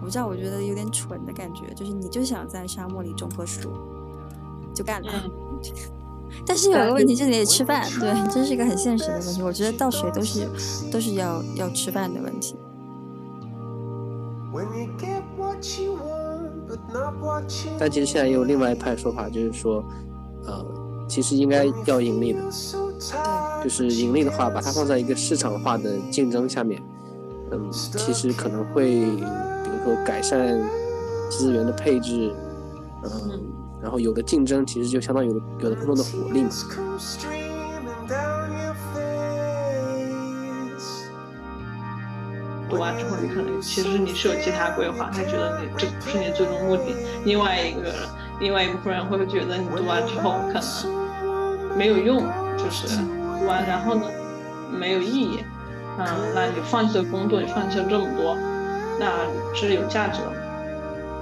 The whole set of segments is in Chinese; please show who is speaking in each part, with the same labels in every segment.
Speaker 1: 我不知道，我觉得有点蠢的感觉，就是你就想在沙漠里种棵树，就干了。但是有个问题，就是得吃饭，对，这是一个很现实的问题。我觉得到谁都是都是要要吃饭的问题。
Speaker 2: 但其实现在也有另外一派说法，就是说，呃，其实应该要盈利的，就是盈利的话，把它放在一个市场化的竞争下面，嗯，其实可能会，比如说改善资源的配置，嗯，然后有了竞争，其实就相当于有了更多的活力嘛。
Speaker 3: 读完之后，你可能其实你是有其他规划，他觉得你这不是你最终目的。另外一个人，另外一部分人会觉得你读完之后可能没有用，就是读完然后呢没有意义。嗯，那你放弃了工作，你放弃了这么多，那是有价值的吗？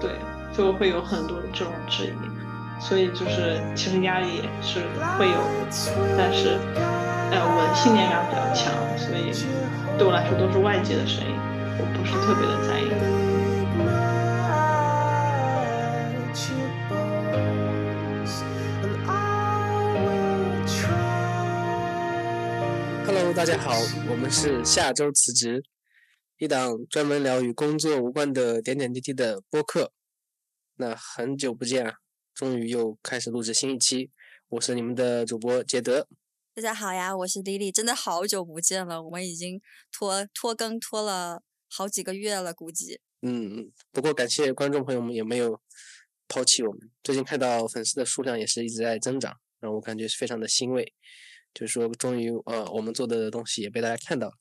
Speaker 3: 对，就会有很多这种质疑。所以就是其实压力也是会有，但是呃我的信念感比较强，所以对我来说都是外界的声音。我不是特别的在意。
Speaker 2: Hello，大家好，我们是下周辞职，一档专门聊与工作无关的点点滴滴的播客。那很久不见啊，终于又开始录制新一期。我是你们的主播杰德。
Speaker 1: 大家好呀，我是丽丽，真的好久不见了，我们已经拖拖更拖了。好几个月了，估计。
Speaker 2: 嗯嗯，不过感谢观众朋友们也没有抛弃我们。最近看到粉丝的数量也是一直在增长，让我感觉是非常的欣慰。就是说，终于呃，我们做的东西也被大家看到了。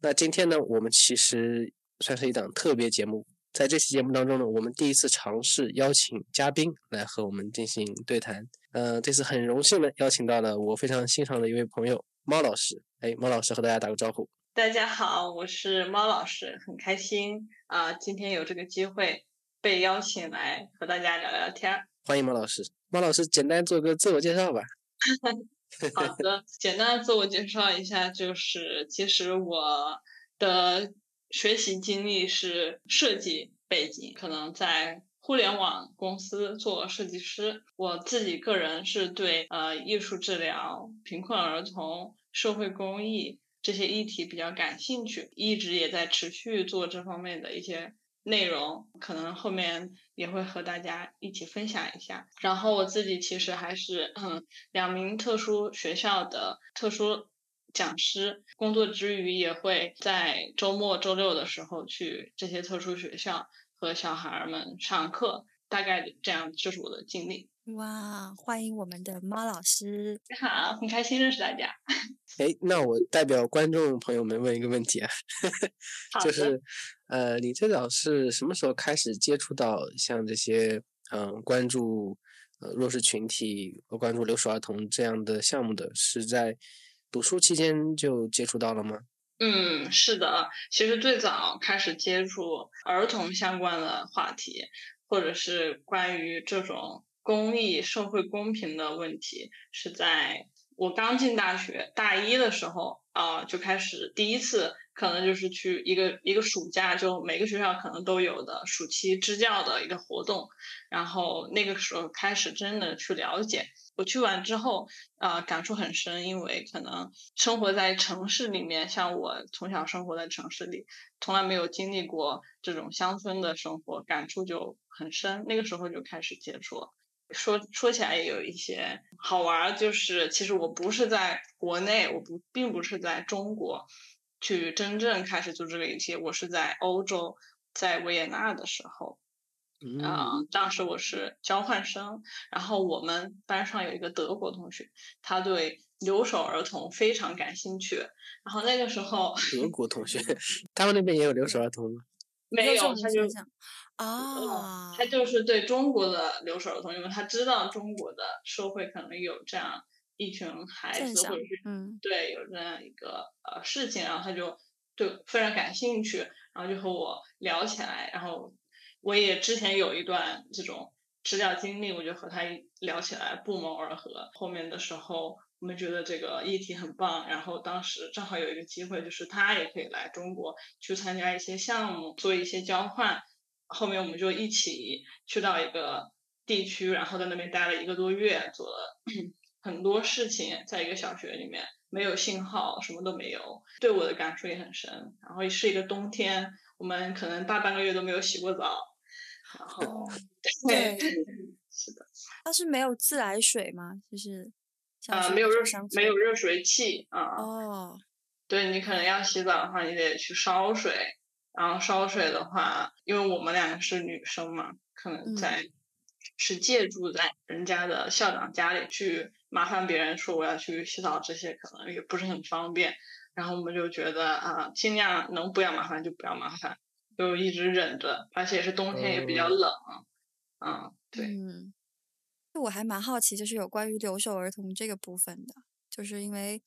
Speaker 2: 那今天呢，我们其实算是一档特别节目。在这期节目当中呢，我们第一次尝试邀请嘉宾来和我们进行对谈。呃，这次很荣幸的邀请到了我非常欣赏的一位朋友猫老师。哎，猫老师和大家打个招呼。
Speaker 3: 大家好，我是猫老师，很开心啊，今天有这个机会被邀请来和大家聊聊天。
Speaker 2: 欢迎猫老师，猫老师简单做个自我介绍吧。
Speaker 3: 好的，简单的自我介绍一下，就是其实我的学习经历是设计背景，可能在互联网公司做设计师。我自己个人是对呃艺术治疗、贫困儿童、社会公益。这些议题比较感兴趣，一直也在持续做这方面的一些内容，可能后面也会和大家一起分享一下。然后我自己其实还是嗯 两名特殊学校的特殊讲师，工作之余也会在周末周六的时候去这些特殊学校和小孩儿们上课，大概这样就是我的经历。
Speaker 1: 哇，欢迎我们的猫老师！
Speaker 3: 你 好，很开心认识大家。
Speaker 2: 哎，那我代表观众朋友们问一个问题啊，就是呃，你最早是什么时候开始接触到像这些嗯关注呃弱势群体和关注留守儿童这样的项目的？是在读书期间就接触到了吗？
Speaker 3: 嗯，是的，其实最早开始接触儿童相关的话题，或者是关于这种。公益、社会公平的问题是在我刚进大学大一的时候啊，就开始第一次，可能就是去一个一个暑假，就每个学校可能都有的暑期支教的一个活动，然后那个时候开始真的去了解。我去完之后啊，感触很深，因为可能生活在城市里面，像我从小生活在城市里，从来没有经历过这种乡村的生活，感触就很深。那个时候就开始接触了。说说起来也有一些好玩，就是其实我不是在国内，我不并不是在中国去真正开始做这个游戏，我是在欧洲，在维也纳的时候，
Speaker 2: 嗯，
Speaker 3: 当时我是交换生，然后我们班上有一个德国同学，他对留守儿童非常感兴趣，然后那个时候
Speaker 2: 德国同学，他们那边也有留守儿童吗？
Speaker 3: 没有，他就。
Speaker 1: 啊，
Speaker 3: 他就是对中国的留守儿童，因为他知道中国的社会可能有这样一群孩子，或者是
Speaker 1: 嗯，
Speaker 3: 对有这样一个呃事情，然后他就对非常感兴趣，然后就和我聊起来，然后我也之前有一段这种支教经历，我就和他聊起来不谋而合。后面的时候，我们觉得这个议题很棒，然后当时正好有一个机会，就是他也可以来中国去参加一些项目，做一些交换。后面我们就一起去到一个地区，然后在那边待了一个多月，做了 很多事情，在一个小学里面，没有信号，什么都没有，对我的感触也很深。然后是一个冬天，我们可能大半个月都没有洗过澡，然后 对，是的。
Speaker 1: 它是没有自来水吗？就是
Speaker 3: 啊，没有热水没有热水器啊。
Speaker 1: 哦。
Speaker 3: 对你可能要洗澡的话，你得去烧水。然后烧水的话，因为我们两个是女生嘛，可能在是借住在人家的校长家里去麻烦别人说我要去洗澡，这些可能也不是很方便。然后我们就觉得啊，尽量能不要麻烦就不要麻烦，就一直忍着。而且是冬天也比较冷，嗯，对。
Speaker 1: 嗯，我还蛮好奇，就是有关于留守儿童这个部分的，就是因为，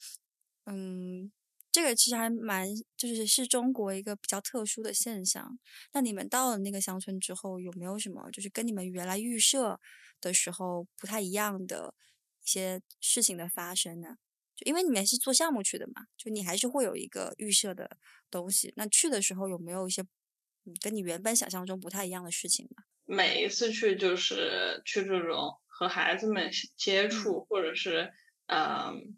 Speaker 1: 嗯。这个其实还蛮，就是是中国一个比较特殊的现象。那你们到了那个乡村之后，有没有什么就是跟你们原来预设的时候不太一样的一些事情的发生呢？就因为你们是做项目去的嘛，就你还是会有一个预设的东西。那去的时候有没有一些跟你原本想象中不太一样的事情呢？
Speaker 3: 每一次去就是去这种和孩子们接触，或者是嗯。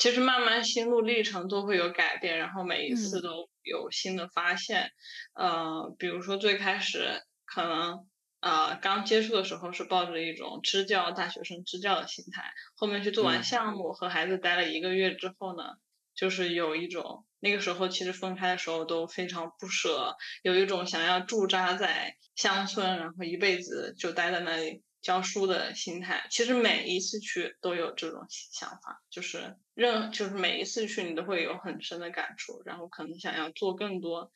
Speaker 3: 其实慢慢心路历程都会有改变，然后每一次都有新的发现。呃，比如说最开始可能呃刚接触的时候是抱着一种支教大学生支教的心态，后面去做完项目和孩子待了一个月之后呢，就是有一种那个时候其实分开的时候都非常不舍，有一种想要驻扎在乡村，然后一辈子就待在那里。教书的心态，其实每一次去都有这种想法，就是任就是每一次去你都会有很深的感触，然后可能想要做更多，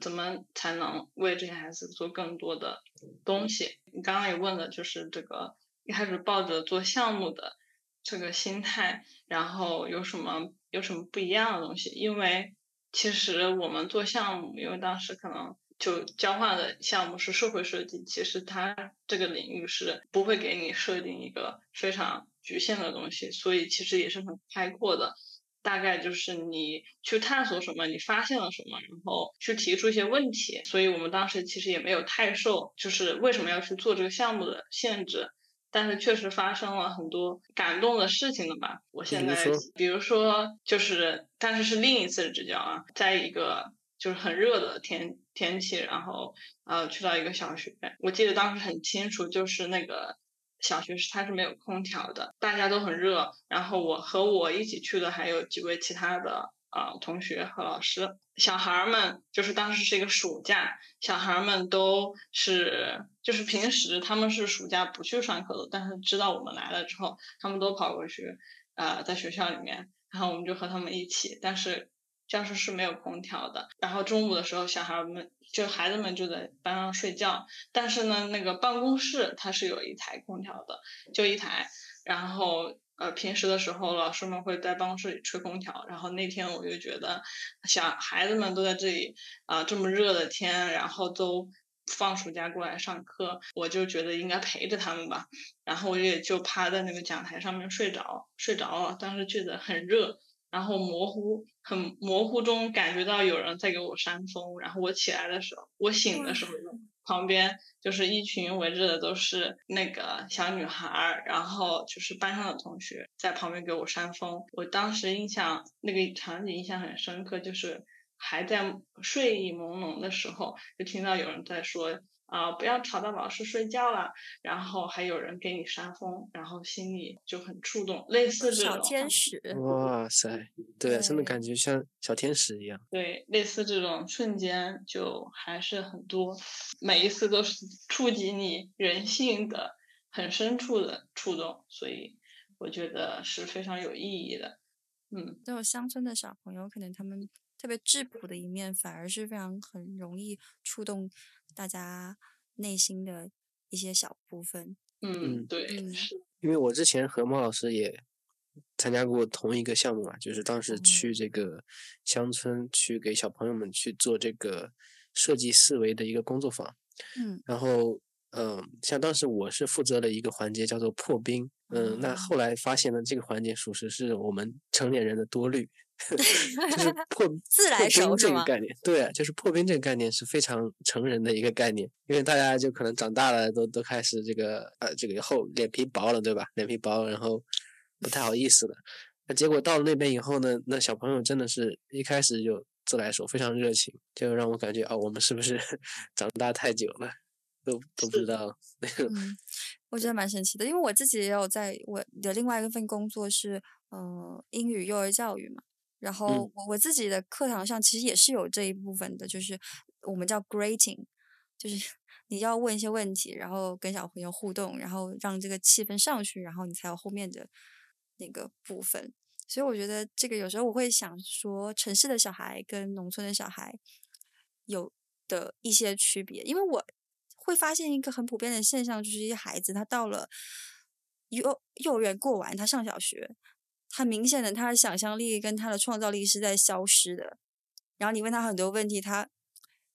Speaker 3: 怎么才能为这些孩子做更多的东西？你刚刚也问了，就是这个一开始抱着做项目的这个心态，然后有什么有什么不一样的东西？因为其实我们做项目，因为当时可能。就交换的项目是社会设计，其实它这个领域是不会给你设定一个非常局限的东西，所以其实也是很开阔的。大概就是你去探索什么，你发现了什么，然后去提出一些问题。所以我们当时其实也没有太受就是为什么要去做这个项目的限制，但是确实发生了很多感动的事情了吧？我现在比如说就是，但是是另一次支教啊，在一个。就是很热的天天气，然后呃去到一个小学，我记得当时很清楚，就是那个小学是它是没有空调的，大家都很热，然后我和我一起去的还有几位其他的啊同学和老师，小孩们就是当时是一个暑假，小孩们都是就是平时他们是暑假不去上课的，但是知道我们来了之后，他们都跑过去啊在学校里面，然后我们就和他们一起，但是。教室是没有空调的，然后中午的时候，小孩们就孩子们就在班上睡觉。但是呢，那个办公室它是有一台空调的，就一台。然后呃，平时的时候，老师们会在办公室里吹空调。然后那天我就觉得，小孩子们都在这里啊，这么热的天，然后都放暑假过来上课，我就觉得应该陪着他们吧。然后我也就趴在那个讲台上面睡着，睡着了。当时觉得很热。然后模糊，很模糊中感觉到有人在给我扇风。然后我起来的时候，我醒的时候，旁边就是一群围着的都是那个小女孩儿，然后就是班上的同学在旁边给我扇风。我当时印象那个场景印象很深刻，就是还在睡意朦胧的时候，就听到有人在说。啊！不要吵到老师睡觉了。然后还有人给你扇风，然后心里就很触动，类似这种。
Speaker 1: 小天使。
Speaker 2: 哇塞！对，真的感觉像小天使一样。
Speaker 3: 对，类似这种瞬间就还是很多，每一次都是触及你人性的很深处的触动，所以我觉得是非常有意义的。嗯，
Speaker 1: 这种乡村的小朋友，可能他们特别质朴的一面，反而是非常很容易触动。大家内心的一些小部分，
Speaker 3: 嗯，对，
Speaker 2: 因为我之前和猫老师也参加过同一个项目嘛，就是当时去这个乡村去给小朋友们去做这个设计思维的一个工作坊，
Speaker 1: 嗯，
Speaker 2: 然后，嗯，像当时我是负责了一个环节叫做破冰，嗯，那后来发现呢，这个环节属实是我们成年人的多虑，就是 破
Speaker 1: 自来熟
Speaker 2: 这？个概念，对啊，就是破冰这个概念是非常成人的一个概念，因为大家就可能长大了，都都开始这个呃这个厚脸皮薄了，对吧？脸皮薄，然后不太好意思了。那结果到了那边以后呢，那小朋友真的是一开始就自来熟，非常热情，就让我感觉哦，我们是不是 长大太久了，都都不知道那个
Speaker 1: 嗯，我觉得蛮神奇的，因为我自己也有在我的另外一份工作是呃英语幼儿教育嘛，然后
Speaker 2: 嗯。
Speaker 1: 我我自己的课堂上其实也是有这一部分的，就是我们叫 grating，就是 你要问一些问题，然后跟小朋友互动，然后让这个气氛上去，然后你才有后面的那个部分。所以我觉得这个有时候我会想说，城市的小孩跟农村的小孩有的一些区别，因为我会发现一个很普遍的现象，就是一些孩子他到了幼幼儿园过完，他上小学，很明显的他的想象力跟他的创造力是在消失的。然后你问他很多问题，他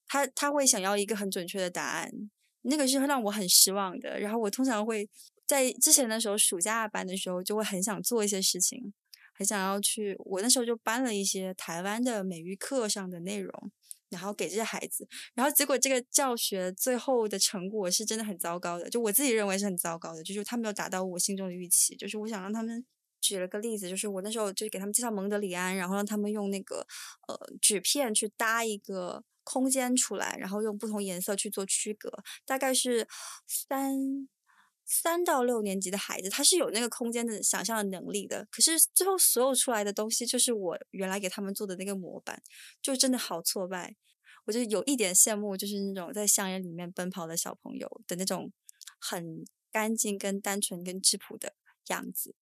Speaker 1: 他他会想要一个很准确的答案，那个是会让我很失望的。然后我通常会在之前的时候，暑假班的时候就会很想做一些事情，很想要去。我那时候就搬了一些台湾的美育课上的内容，然后给这些孩子。然后结果这个教学最后的成果是真的很糟糕的，就我自己认为是很糟糕的，就是他没有达到我心中的预期。就是我想让他们举了个例子，就是我那时候就是给他们介绍蒙德里安，然后让他们用那个呃纸片去搭一个空间出来，然后用不同颜色去做区隔，大概是三。三到六年级的孩子，他是有那个空间的想象的能力的。可是最后所有出来的东西，就是我原来给他们做的那个模板，就真的好挫败。我就有一点羡慕，就是那种在乡野里面奔跑的小朋友的那种很干净、跟单纯、跟质朴的样子。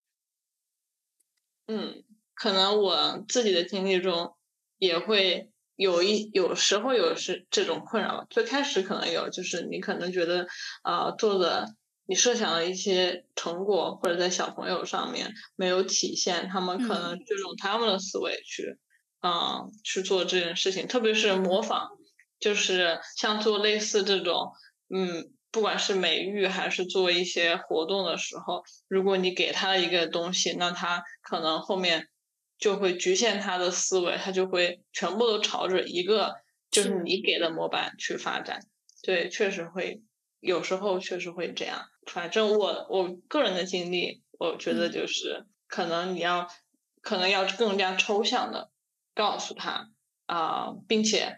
Speaker 3: 嗯，可能我自己的经历中也会有一有时候有是这种困扰吧。最开始可能有，就是你可能觉得啊、呃做的你设想的一些成果或者在小朋友上面没有体现，他们可能就用他们的思维去嗯、呃去做这件事情，特别是模仿，就是像做类似这种嗯。不管是美育还是做一些活动的时候，如果你给他一个东西，那他可能后面就会局限他的思维，他就会全部都朝着一个就是
Speaker 1: 是
Speaker 3: 你给的模板去发展。对，确实会有时候确实会这样。反正我我个人的经历，我觉得
Speaker 1: 嗯
Speaker 3: 就是可能你要可能要更加抽象的告诉他啊、并且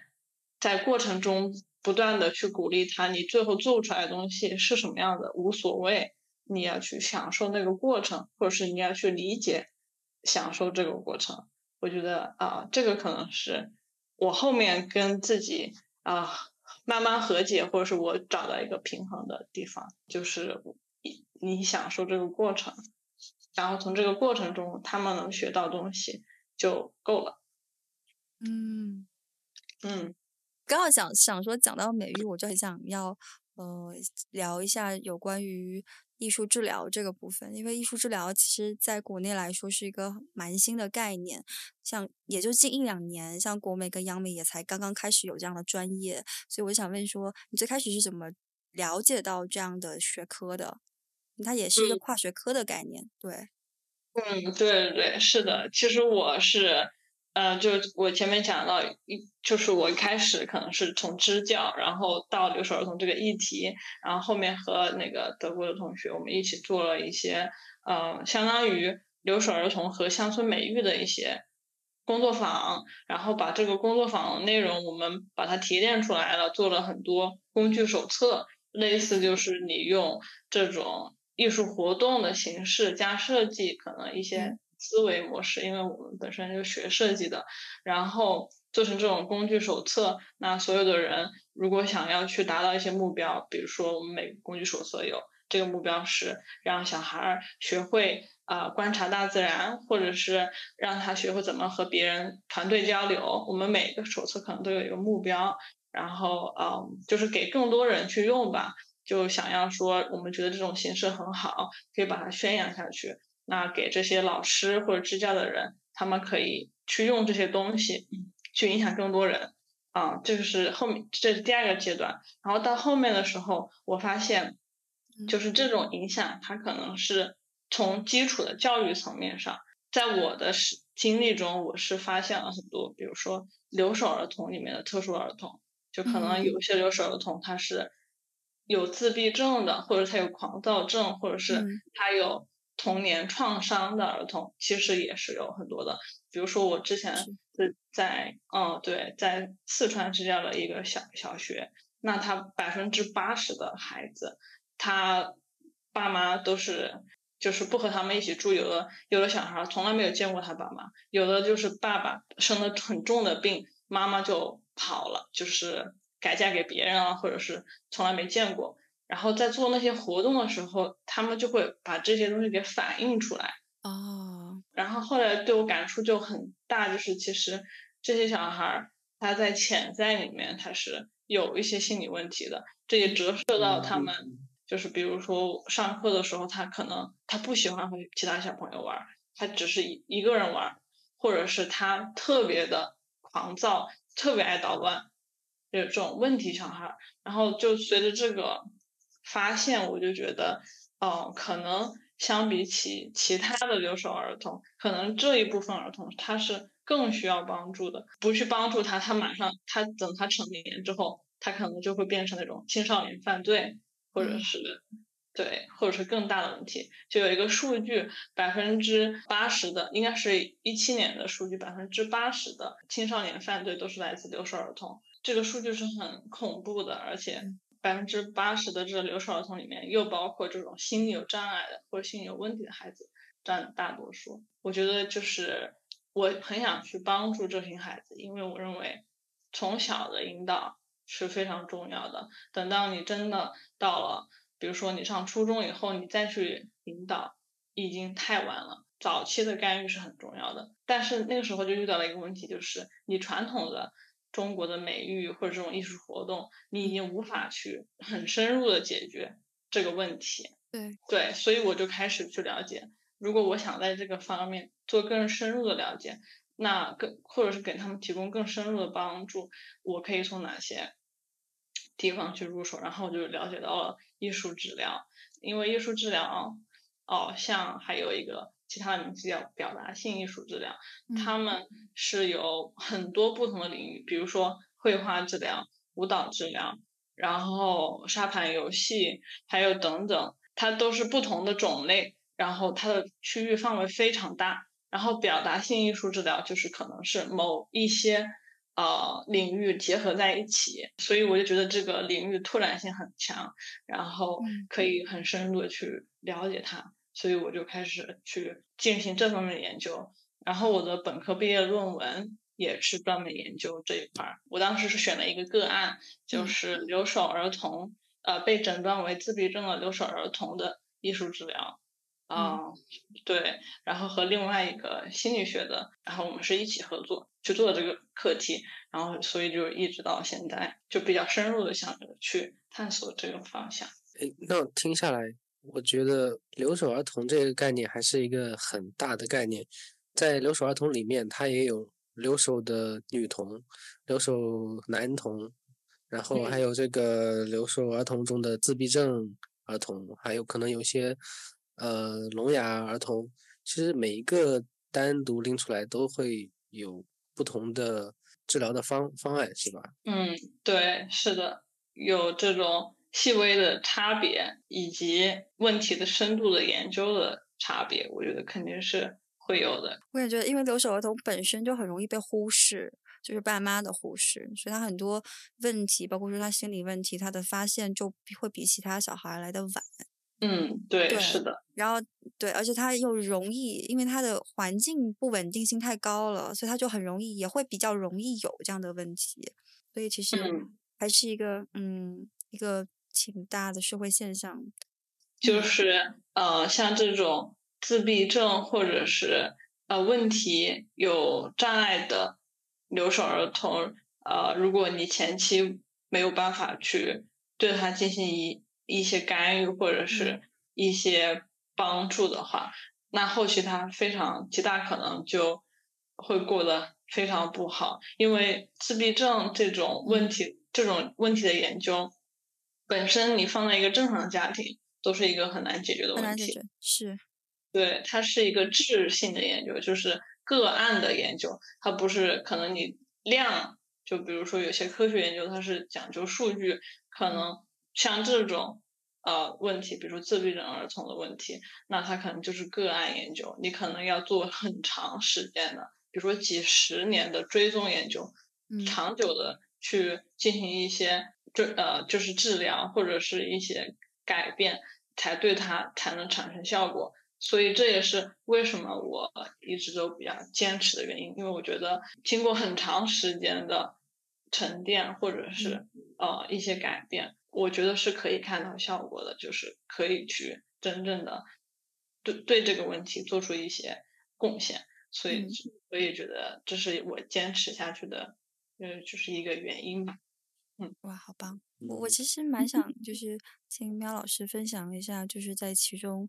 Speaker 3: 在过程中不断的去鼓励他，你最后做出来的东西是什么样的无所谓，你要去享受那个过程，或者是你要去理解、享受这个过程。我觉得啊、这个可能是我后面跟自己啊、慢慢和解，或者是我找到一个平衡的地方，就是你你享受这个过程，然后从这个过程中他们能学到东西就够了。
Speaker 1: 嗯，
Speaker 3: 嗯
Speaker 1: 刚好想想说讲到美育，我就很想要呃聊一下有关于艺术治疗这个部分，因为艺术治疗其实在国内来说是一个蛮新的概念，像也就近一两年，像国美跟央美也才刚刚开始有这样的专业，所以我想问说，你最开始是怎么了解到这样的学科的？它也是一个
Speaker 3: 嗯
Speaker 1: 跨学科的概念，对，
Speaker 3: 嗯，对对对，是的。其实我是，呃，就我前面讲到一，就是我一开始可能是从支教，然后到留守儿童这个议题，然后后面和那个德国的同学，我们一起做了一些，呃，相当于留守儿童和乡村美育的一些工作坊，然后把这个工作坊内容我们把它提炼出来了，做了很多工具手册，类似就是你用这种艺术活动的形式加设计，可能一些思维模式，因为我们本身就学设计的，然后做成这种工具手册，那所有的人如果想要去达到一些目标，比如说我们每个工具手册有这个目标是让小孩儿学会啊、观察大自然，或者是让他学会怎么和别人团队交流。我们每个手册可能都有一个目标，然后嗯，就是给更多人去用吧。就想要说，我们觉得这种形式很好，可以把它宣扬下去。那给这些老师或者支教的人，他们可以去用这些东西，去影响更多人。啊，这个是后面，这是第二个阶段。然后到后面的时候，我发现，就是这种影响，它可能是从基础的教育层面上，在我的是经历中，我是发现了很多，比如说留守儿童里面的特殊儿童，就可能有些留守儿童他是有自闭症的，或者他有狂躁症，或者是他有童年创伤的儿童，其实也是有很多的。比如说我之前是在，嗯，对，在四川是这样的一个小小学，那他百分之八十的孩子，他爸妈都是。就是不和他们一起住，有的有的小孩从来没有见过他爸妈，有的就是爸爸生了很重的病，妈妈就跑了，就是改嫁给别人啊，或者是从来没见过。然后在做那些活动的时候，他们就会把这些东西给反映出来。
Speaker 1: 哦。
Speaker 3: 然后后来对我感触就很大，就是其实这些小孩儿他在潜在里面他是有一些心理问题的，这也折射到他们。就是比如说上课的时候，他可能他不喜欢和其他小朋友玩，他只是一一个人玩，或者是他特别的狂躁，特别爱捣乱，有这种问题小孩。然后就随着这个发现，我就觉得，哦，可能相比起其他的留守儿童，可能这一部分儿童他是更需要帮助的。不去帮助他，他马上他等他成年之后，他可能就会变成那种青少年犯罪。或者是对，或者是更大的问题，就有一个数据，百分之八十的，应该是一七年的数据，百分之八十的青少年犯罪都是来自留守儿童，这个数据是很恐怖的，而且百分之八十的这个留守儿童里面又包括这种心理有障碍的或者心理有问题的孩子占大多数。我觉得就是我很想去帮助这群孩子，因为我认为从小的引导。是非常重要的。等到你真的到了，比如说你上初中以后，你再去引导，已经太晚了。早期的干预是很重要的，但是那个时候就遇到了一个问题，就是你传统的中国的美育或者这种艺术活动，你已经无法去很深入的解决这个问题。
Speaker 1: 对
Speaker 3: 对，所以我就开始去了解，如果我想在这个方面做更深入的了解。那更或者是给他们提供更深入的帮助，我可以从哪些地方去入手？然后我就了解到了艺术治疗，因为艺术治疗，哦，像还有一个其他的名字叫表达性艺术治疗，他们是有很多不同的领域，比如说绘画治疗、舞蹈治疗，然后沙盘游戏，还有等等，它都是不同的种类，然后它的区域范围非常大。然后表达性艺术治疗就是可能是某一些呃领域结合在一起，所以我就觉得这个领域拓展性很强，然后可以很深入的去了解它，所以我就开始去进行这方面的研究。然后我的本科毕业论文也是专门研究这一块儿。我当时是选了一个个案，就是留守儿童，呃，被诊断为自闭症的留守儿童的艺术治疗。啊，对，然后和另外一个心理学的，然后我们是一起合作去做这个课题，然后所以就一直到现在就比较深入的想着去探索这个方向。
Speaker 2: 诶，那听下来，我觉得留守儿童这个概念还是一个很大的概念，在留守儿童里面，它也有留守的女童、留守男童，然后还有这个留守儿童中的自闭症儿童，还有可能有些。呃，聋哑儿童其实每一个单独拎出来都会有不同的治疗的方方案，是吧？
Speaker 3: 嗯，对，是的，有这种细微的差别，以及问题的深度的研究的差别，我觉得肯定是会有的。
Speaker 1: 我也觉得，因为留守儿童本身就很容易被忽视，就是爸妈的忽视，所以他很多问题，包括说他心理问题，他的发现就会比其他小孩来的晚。
Speaker 3: 嗯，对，是的。
Speaker 1: 然后，对，而且他又容易，因为他的环境不稳定性太高了，所以他就很容易，也会比较容易有这样的问题。所以其实还是一个，嗯，一个挺大的社会现象。
Speaker 3: 就是呃，像这种自闭症或者是呃问题有障碍的留守儿童，呃，如果你前期没有办法去对他进行一一些干预或者是一些帮助的话，那后期他非常极大可能就会过得非常不好，因为自闭症这种问题这种问题的研究本身，你放在一个正常的家庭都是一个很难解决的问题。
Speaker 1: 是。
Speaker 3: 对，它是一个质性的研究，就是个案的研究，它不是可能你量，就比如说有些科学研究它是讲究数据，可能像这种呃问题，比如说自闭症儿童的问题，那它可能就是个案研究，你可能要做很长时间的，比如说几十年的追踪研究，长久的去进行一些追呃就是治疗或者是一些改变，才对它才能产生效果。所以这也是为什么我一直都比较坚持的原因，因为我觉得经过很长时间的沉淀或者是呃一些改变，我觉得是可以看到效果的，就是可以去真正的对对这个问题做出一些贡献。所以我也觉得这是我坚持下去的，呃，就是一个原因吧。嗯，
Speaker 1: 哇，好棒！我我其实蛮想就是请喵老师分享一下，就是在其中。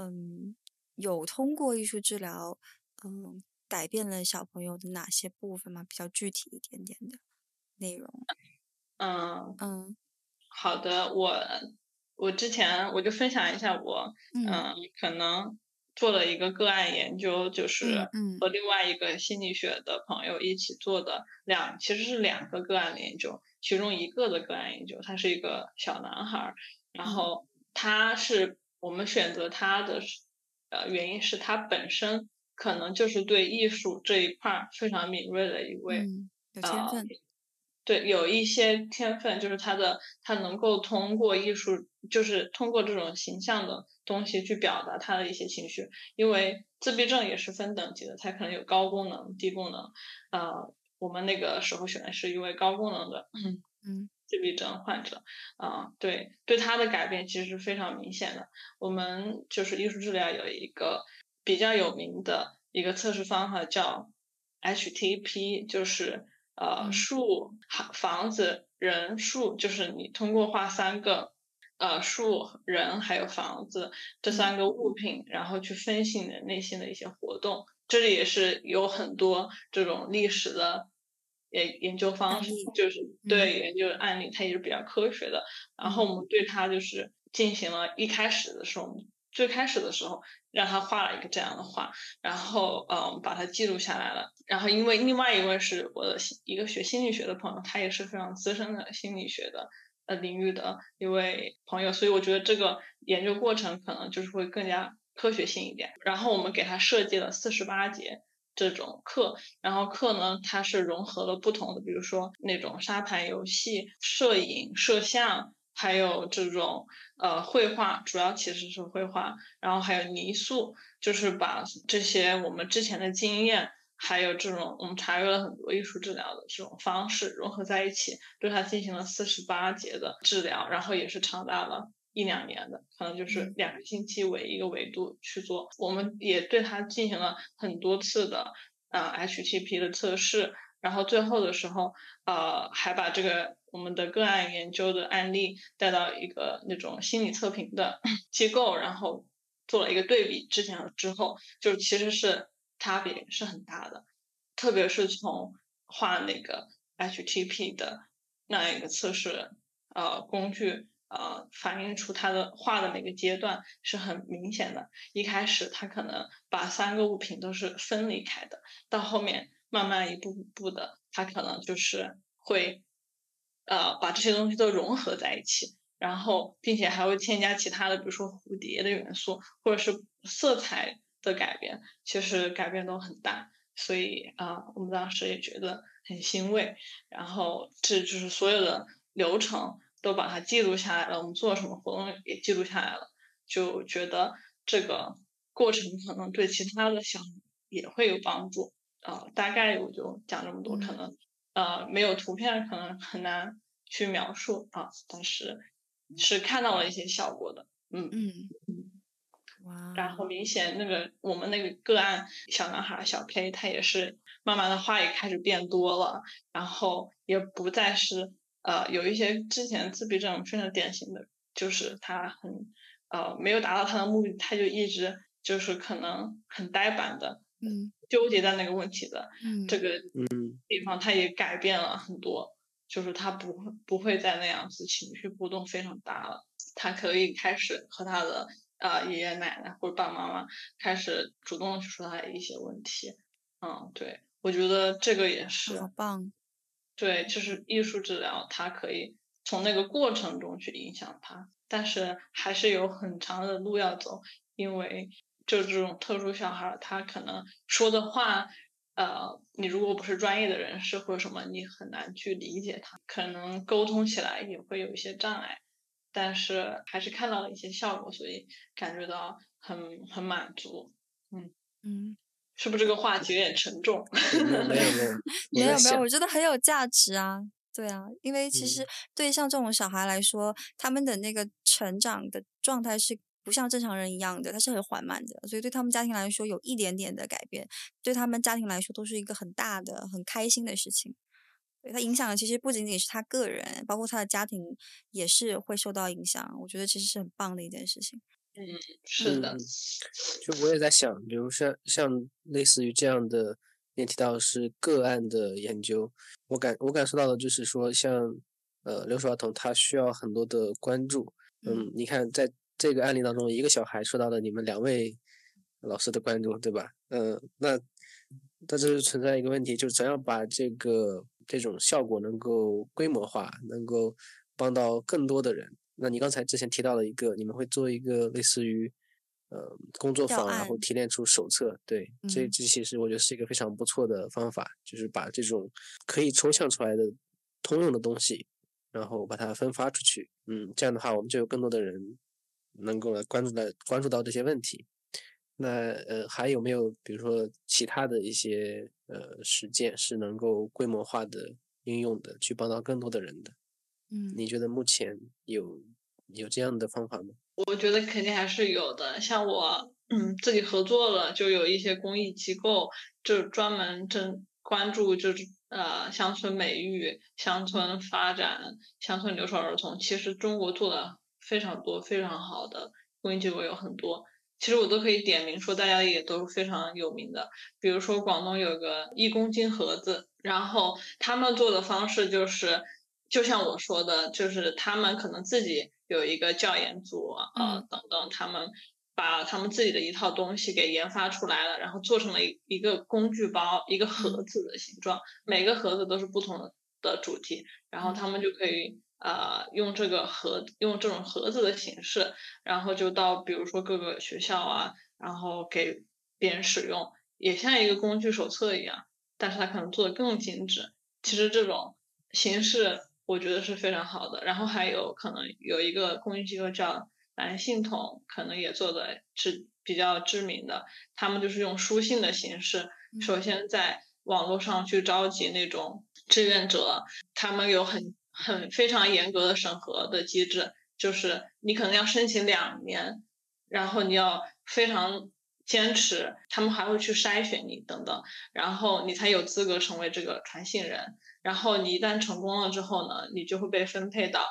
Speaker 1: 嗯，有通过艺术治疗，嗯，改变了小朋友的哪些部分嘛？比较具体一点点的内容。
Speaker 3: 嗯
Speaker 1: 嗯，
Speaker 3: 好的，我我之前我就分享一下我，嗯，可能做了一个个案研究，就是和另外一个心理学的朋友一起做的两，其实是两个个案研究，其中一个的个案研究，他是一个小男孩，然后他是。我们选择他的呃原因是他本身可能就是对艺术这一块非常敏锐的一位，
Speaker 1: 有天分，
Speaker 3: 对，有一些天分，就是他的他能够通过艺术，就是通过这种形象的东西去表达他的一些情绪。因为自闭症也是分等级的，他可能有高功能、低功能。呃，我们那个时候选的是一位高功能的，
Speaker 1: 嗯。
Speaker 3: 自闭症患者，啊，对，对他的改变其实是非常明显的。我们就是艺术治疗有一个比较有名的一个测试方法叫 HTP，就是呃树、房子、人、树，就是你通过画三个呃树、人还有房子这三个物品，然后去分析你的内心的一些活动。这里也是有很多这种历史的。研研究方式就是对研究案例，它也是比较科学的。然后我们对它就是进行了一开始的时候，最开始的时候让他画了一个这样的画，然后嗯把它记录下来了。然后因为另外一位是我的一个学心理学的朋友，他也是非常资深的心理学的呃领域的一位朋友，所以我觉得这个研究过程可能就是会更加科学性一点。然后我们给他设计了四十八节。这种课，然后课呢，它是融合了不同的，比如说那种沙盘游戏、摄影、摄像，还有这种呃绘画，主要其实是绘画，然后还有泥塑，就是把这些我们之前的经验，还有这种我们查阅了很多艺术治疗的这种方式融合在一起，对它进行了四十八节的治疗，然后也是长达了。一两年的，可能就是两个星期为一个维度去做。我们也对它进行了很多次的呃 HTP 的测试，然后最后的时候，呃，还把这个我们的个案研究的案例带到一个那种心理测评的 机构，然后做了一个对比，之前和之后，就其实是差别是很大的，特别是从画那个 HTP 的那一个测试呃工具。呃，反映出他的画的每个阶段是很明显的。一开始他可能把三个物品都是分离开的，到后面慢慢一步步的，他可能就是会呃把这些东西都融合在一起，然后并且还会添加其他的，比如说蝴蝶的元素，或者是色彩的改变，其实改变都很大。所以啊，我们当时也觉得很欣慰。然后这就是所有的流程。都把它记录下来了，我们做什么活动也记录下来了，就觉得这个过程可能对其他的小也会有帮助啊。大概我就讲这么多，可能呃没有图片，可能很难去描述啊，但是是看到了一些效果的，
Speaker 1: 嗯嗯嗯，哇。
Speaker 3: 然后明显那个我们那个个案小男孩小 K，他也是慢慢的话也开始变多了，然后也不再是。呃，有一些之前自闭症非常典型的，就是他很呃没有达到他的目的，他就一直就是可能很呆板的，
Speaker 1: 嗯，
Speaker 3: 纠结在那个问题的，
Speaker 1: 嗯，
Speaker 3: 这个地方他也改变了很多，就是他不会不会再那样子情绪波动非常大了，他可以开始和他的啊爷爷奶奶或者爸爸妈妈开始主动去说他的一些问题。嗯，对，我觉得这个也是
Speaker 1: 好棒。
Speaker 3: 对，就是艺术治疗，它可以从那个过程中去影响他，但是还是有很长的路要走，因为就这种特殊小孩，他可能说的话，呃，你如果不是专业的人士或者什么，你很难去理解他，可能沟通起来也会有一些障碍，但是还是看到了一些效果，所以感觉到很很满足。
Speaker 1: 嗯嗯。
Speaker 3: 是不是这个话题有点沉重？
Speaker 2: 没有没有没有
Speaker 1: 没有，我觉得很有价值啊。对啊，因为其实对像这种小孩来说，他们的那个成长的状态是不像正常人一样的，他是很缓慢的，所以对他们家庭来说，有一点点的改变，对他们家庭来说都是一个很大的、很开心的事情。对他影响的其实不仅仅是他个人，包括他的家庭也是会受到影响。我觉得其实是很棒的一件事情。
Speaker 3: 嗯，是的，
Speaker 2: 就我也在想，比如像像类似于这样的，也提到是个案的研究，我感我感受到的就是说，像呃留守儿童他需要很多的关注，嗯，你看在这个案例当中，一个小孩受到了你们两位老师的关注，对吧？嗯，那那这是存在一个问题，就是怎样把这个这种效果能够规模化，能够帮到更多的人。那你刚才之前提到了一个，你们会做一个类似于，呃，工作坊，然后提炼出手册，对，这这其实我觉得是一个非常不错的方法，就是把这种可以抽象出来的通用的东西，然后把它分发出去，嗯，这样的话我们就有更多的人能够来关注到关注到这些问题。那呃，还有没有比如说其他的一些呃实践是能够规模化的应用的，去帮到更多的人的？
Speaker 1: 嗯，
Speaker 2: 你觉得目前有有这样的方法吗？
Speaker 3: 我觉得肯定还是有的。像我，嗯，自己合作了，就有一些公益机构，就专门针关注，就是呃乡村美育、乡村发展、乡村留守儿童。其实中国做的非常多、非常好的公益机构有很多，其实我都可以点名说，大家也都非常有名的。比如说广东有个一公斤盒子，然后他们做的方式就是。就像我说的，就是他们可能自己有一个教研组啊等等，他们把他们自己的一套东西给研发出来了，然后做成了一一个工具包，一个盒子的形状，每个盒子都是不同的主题，然后他们就可以呃用这个盒用这种盒子的形式，然后就到比如说各个学校啊，然后给别人使用，也像一个工具手册一样，但是它可能做的更精致。其实这种形式。我觉得是非常好的，然后还有可能有一个公益机构叫蓝信统，可能也做的是比较知名的。他们就是用书信的形式，首先在网络上去召集那种志愿者，他们有很很非常严格的审核的机制，就是你可能要申请两年，然后你要非常坚持，他们还会去筛选你等等，然后你才有资格成为这个传信人。然后你一旦成功了之后呢，你就会被分配到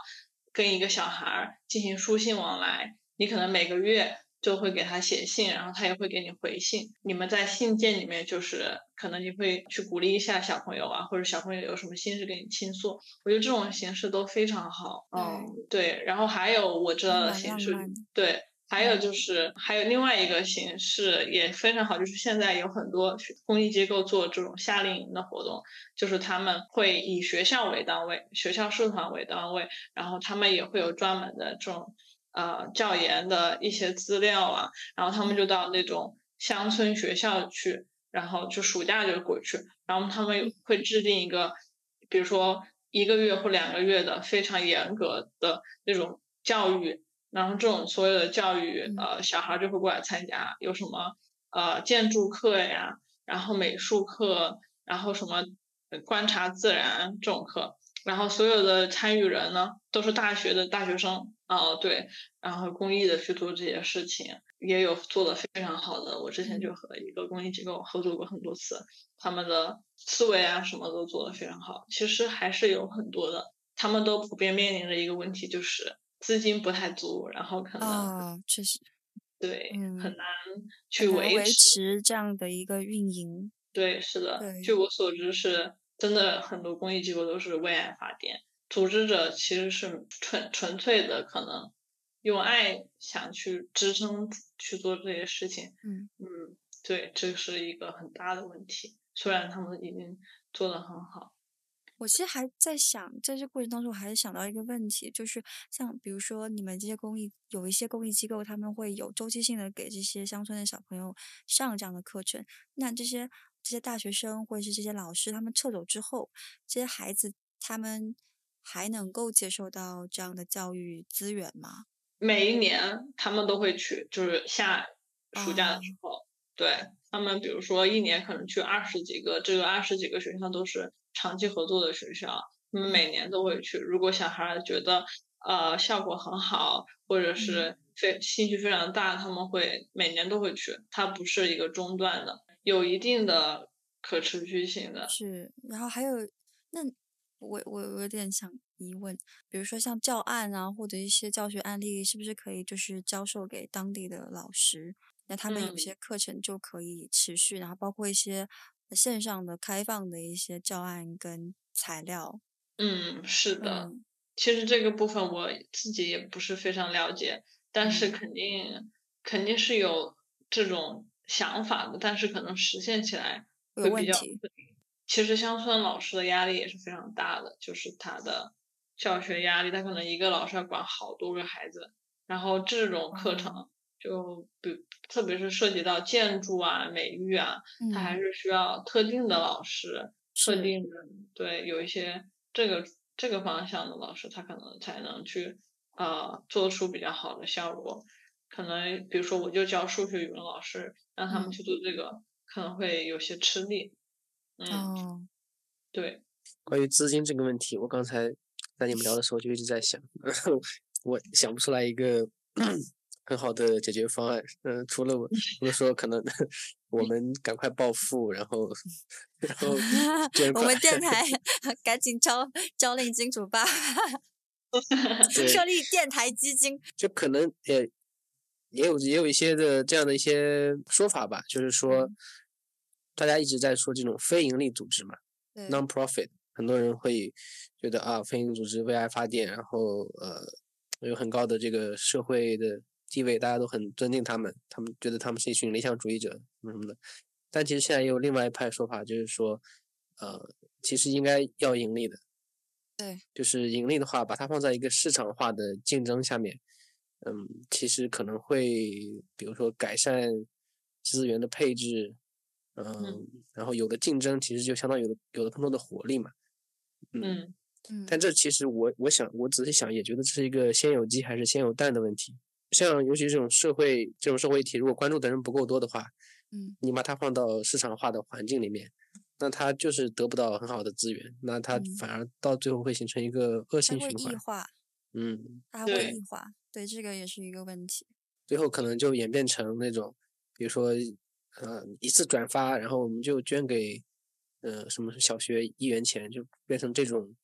Speaker 3: 跟一个小孩进行书信往来。你可能每个月就会给他写信，然后他也会给你回信。你们在信件里面就是可能你会去鼓励一下小朋友啊，或者小朋友有什么心事跟你倾诉。我觉得这种形式都非常好。嗯，对。然后还有我知道的形式，对。还有就是，还有另外一个形式也非常好，就是现在有很多公益机构做这种夏令营的活动，就是他们会以学校为单位，学校社团为单位，然后他们也会有专门的这种呃教研的一些资料啊，然后他们就到那种乡村学校去，然后就暑假就过去，然后他们会制定一个，比如说一个月或两个月的非常严格的那种教育。然后这种所有的教育，呃，小孩就会过来参加，有什么呃建筑课呀，然后美术课，然后什么观察自然这种课，然后所有的参与人呢都是大学的大学生，哦对，然后公益的去做这些事情，也有做的非常好的，我之前就和一个公益机构合作过很多次，他们的思维啊什么都做的非常好，其实还是有很多的，他们都普遍面临着一个问题就是。资金不太足，然后可能
Speaker 1: 啊，确实，
Speaker 3: 对，很难去
Speaker 1: 维
Speaker 3: 持
Speaker 1: 这样的一个运营。
Speaker 3: 对，是的。据我所知，是真的很多公益机构都是为爱发电，组织者其实是纯纯粹的可能用爱想去支撑去做这些事情。
Speaker 1: 嗯
Speaker 3: 嗯，对，这是一个很大的问题。虽然他们已经做得很好。
Speaker 1: 我其实还在想，在这过程当中，我还是想到一个问题，就是像比如说你们这些公益，有一些公益机构，他们会有周期性的给这些乡村的小朋友上这样的课程。那这些这些大学生或者是这些老师，他们撤走之后，这些孩子他们还能够接受到这样的教育资源吗？
Speaker 3: 每一年他们都会去，就是下暑假的时候，对他们，比如说一年可能去二十几个，这个二十几个学校都是。长期合作的学校，他们每年都会去。如果小孩觉得呃效果很好，或者是非兴趣非常大，他们会每年都会去。它不是一个中断的，有一定的可持续性的。
Speaker 1: 是，然后还有那我我有点想疑问，比如说像教案啊，或者一些教学案例，是不是可以就是教授给当地的老师？那他们有些课程就可以持续，然后包括一些。线上的开放的一些教案跟材料，
Speaker 3: 嗯，是的，其实这个部分我自己也不是非常了解，但是肯定肯定是有这种想法的，但是可能实现起来会比较。其实乡村老师的压力也是非常大的，就是他的教学压力，他可能一个老师要管好多个孩子，然后这种课程。就比特别是涉及到建筑啊、美育啊，他还是需要特定的老师，特定的对有一些这个这个方向的老师，他可能才能去呃做出比较好的效果。可能比如说我就教数学、语文老师，让他们去做这个，可能会有些吃力。嗯，对。
Speaker 2: 关于资金这个问题，我刚才在你们聊的时候就一直在想，我想不出来一个。很好的解决方案，嗯，除了我，除了说可能我们赶快暴富，然后，然后
Speaker 1: 我们电台赶紧招招令金主爸，设立电台基金，
Speaker 2: 就可能也也有也有一些的这样的一些说法吧，就是说大家一直在说这种非盈利组织嘛，non-profit，很多人会觉得啊，非营利组织为爱发电，然后呃有很高的这个社会的。地位大家都很尊敬他们，他们觉得他们是一群理想主义者什么什么的。但其实现在也有另外一派说法，就是说，呃，其实应该要盈利的。
Speaker 1: 对，
Speaker 2: 就是盈利的话，把它放在一个市场化的竞争下面，嗯，其实可能会，比如说改善资源的配置，嗯，然后有的竞争，其实就相当于有有了更多的活力嘛。
Speaker 3: 嗯
Speaker 1: 嗯。
Speaker 2: 但这其实我我想我仔细想也觉得这是一个先有鸡还是先有蛋的问题。像尤其这种社会这种社会议题，如果关注的人不够多的话，
Speaker 1: 嗯，
Speaker 2: 你把它放到市场化的环境里面，那它就是得不到很好的资源，那它反而到最后会形成一个恶性循环。
Speaker 1: 异化，
Speaker 2: 嗯，
Speaker 1: 它会异化，对，这个也是一个问题。
Speaker 2: 最后可能就演变成那种，比如说，呃，一次转发，然后我们就捐给，呃，什么小学一元钱，就变成这种。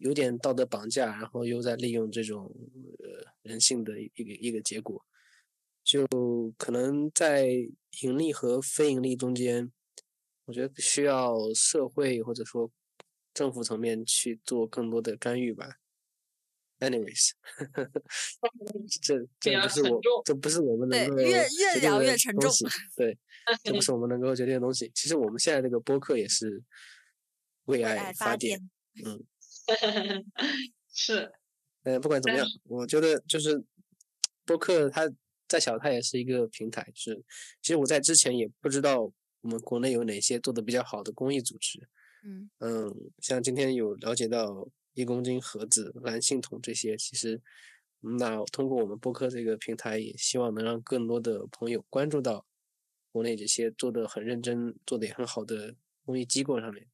Speaker 2: 有点道德绑架，然后又在利用这种呃人性的一个一个结果，就可能在盈利和非盈利中间，我觉得需要社会或者说政府层面去做更多的干预吧。Anyways，这这不是我这不是我们能够
Speaker 1: 越越聊越沉重，
Speaker 2: 对，这不是我们能够决定的东西。其实我们现在这个播客也是为爱
Speaker 1: 发
Speaker 2: 电，嗯。
Speaker 3: 是，
Speaker 2: 嗯，不管怎么样，我觉得就是播客，它再小，它也是一个平台。是，其实我在之前也不知道我们国内有哪些做的比较好的公益组织。
Speaker 1: 嗯
Speaker 2: 嗯，像今天有了解到一公斤盒子、蓝信筒这些，其实那通过我们播客这个平台，也希望能让更多的朋友关注到国内这些做的很认真、做的也很好的公益机构上面。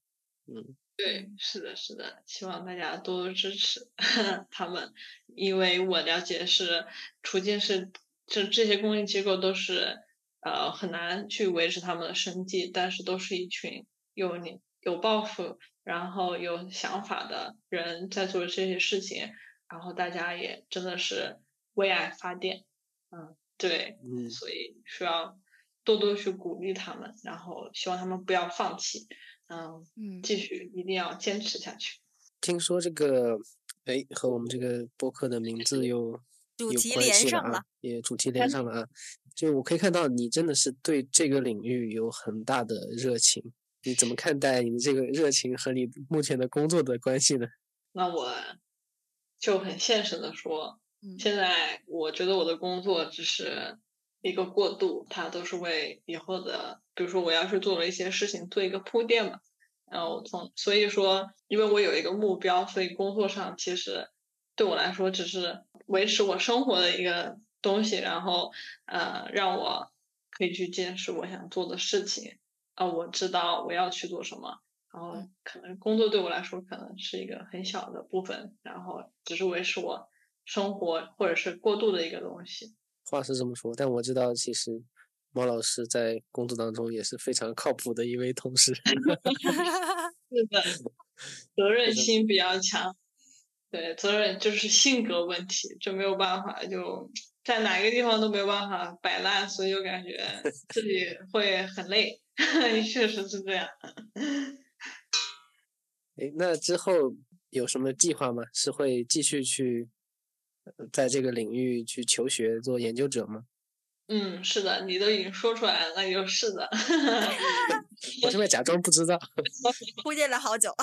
Speaker 2: 嗯。
Speaker 3: 对，是的，是的，希望大家多多支持 他们，因为我了解是处境是，这这些公益机构都是呃很难去维持他们的生计，但是都是一群有你有抱负，然后有想法的人在做这些事情，然后大家也真的是为爱发电，嗯，对，
Speaker 2: 嗯，
Speaker 3: 所以需要多多去鼓励他们，然后希望他们不要放弃。嗯继续一定要坚持下去。
Speaker 2: 听说这个，哎，和我们这个播客的名字又
Speaker 1: 主题
Speaker 2: 有关系啊
Speaker 1: 连上了，，
Speaker 2: 也主题连上了啊。就我可以看到你真的是对这个领域有很大的热情，你怎么看待你的这个热情和你目前的工作的关系呢？
Speaker 3: 那我就很现实的说，
Speaker 1: 嗯
Speaker 3: 现在我觉得我的工作只是一个过渡，它都是为以后的，比如说我要是做了一些事情做一个铺垫嘛。然后从所以说，因为我有一个目标，所以工作上其实对我来说只是维持我生活的一个东西，然后呃让我可以去坚持我想做的事情。啊、我知道我要去做什么，然后
Speaker 1: 嗯
Speaker 3: 可能工作对我来说可能是一个很小的部分，然后只是维持我生活或者是过渡的一个东西。
Speaker 2: 话是这么说，但我知道其实毛老师在工作当中也是非常靠谱的一位同事。
Speaker 3: 是的，责任心比较强。对，责任就是性格问题，就没有办法，就在哪个地方都没有办法摆烂，所以就感觉自己会很累，确实是这样。
Speaker 2: 哎，那之后有什么计划吗？是会继续去呃在这个领域去求学做研究者吗？
Speaker 3: 嗯，是的，你都已经说出来了，那就是的。
Speaker 2: 我这边假装不知道。
Speaker 1: 铺垫了好久。